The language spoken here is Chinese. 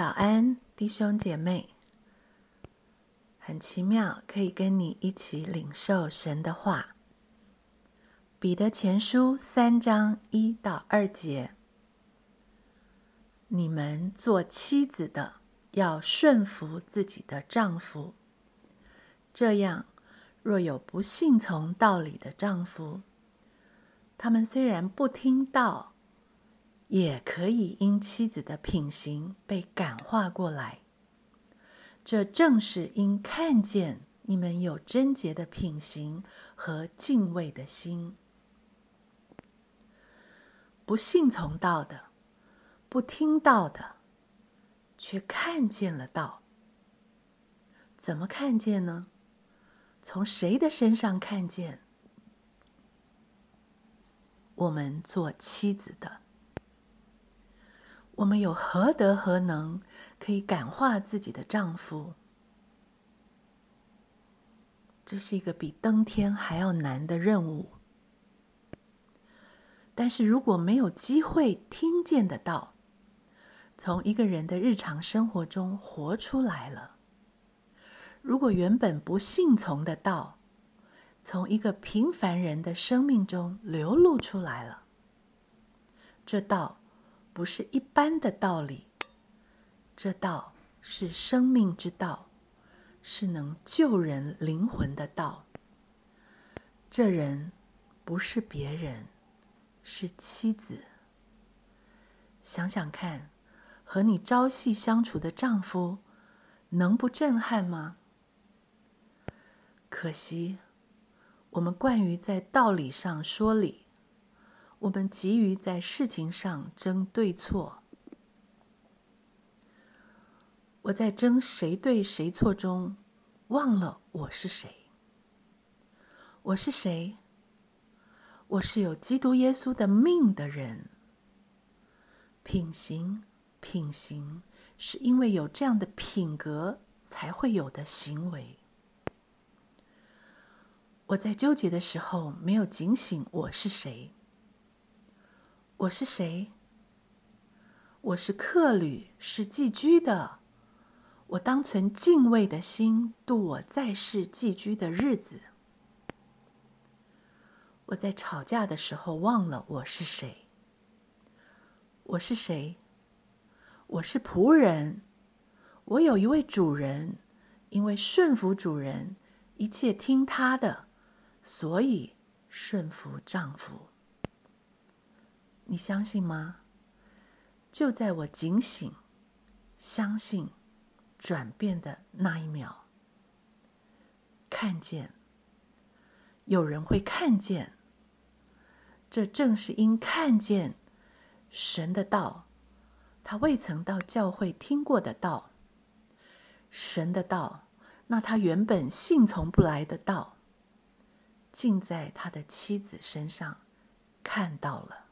早安，弟兄姐妹。很奇妙，可以跟你一起领受神的话。彼得前书三章一到二节：你们做妻子的，要顺服自己的丈夫。这样，若有不信从道理的丈夫，他们虽然不听道，也可以因妻子的品行被感化过来。这正是因看见你们有贞洁的品行和敬畏的心。不信从道的，不听道的，却看见了道。怎么看见呢？从谁的身上看见？我们做妻子的。我们有何德何能，可以感化自己的丈夫？这是一个比登天还要难的任务。但是如果没有机会听见得到，从一个人的日常生活中活出来了；如果原本不信从的道，从一个平凡人的生命中流露出来了，这道。不是一般的道理，这道是生命之道，是能救人灵魂的道。这人不是别人，是妻子。想想看，和你朝夕相处的丈夫，能不震撼吗？可惜，我们惯于在道理上说理。我们急于在事情上争对错，我在争谁对谁错中，忘了我是谁。我是谁？我是有基督耶稣的命的人。品行，品行，是因为有这样的品格才会有的行为。我在纠结的时候，没有警醒我是谁。我是谁？我是客旅，是寄居的。我当存敬畏的心度我在世寄居的日子。我在吵架的时候忘了我是谁。我是谁？我是仆人。我有一位主人，因为顺服主人，一切听他的，所以顺服丈夫。你相信吗？就在我警醒、相信、转变的那一秒，看见有人会看见。这正是因看见神的道，他未曾到教会听过的道，神的道，那他原本信从不来的道，竟在他的妻子身上看到了。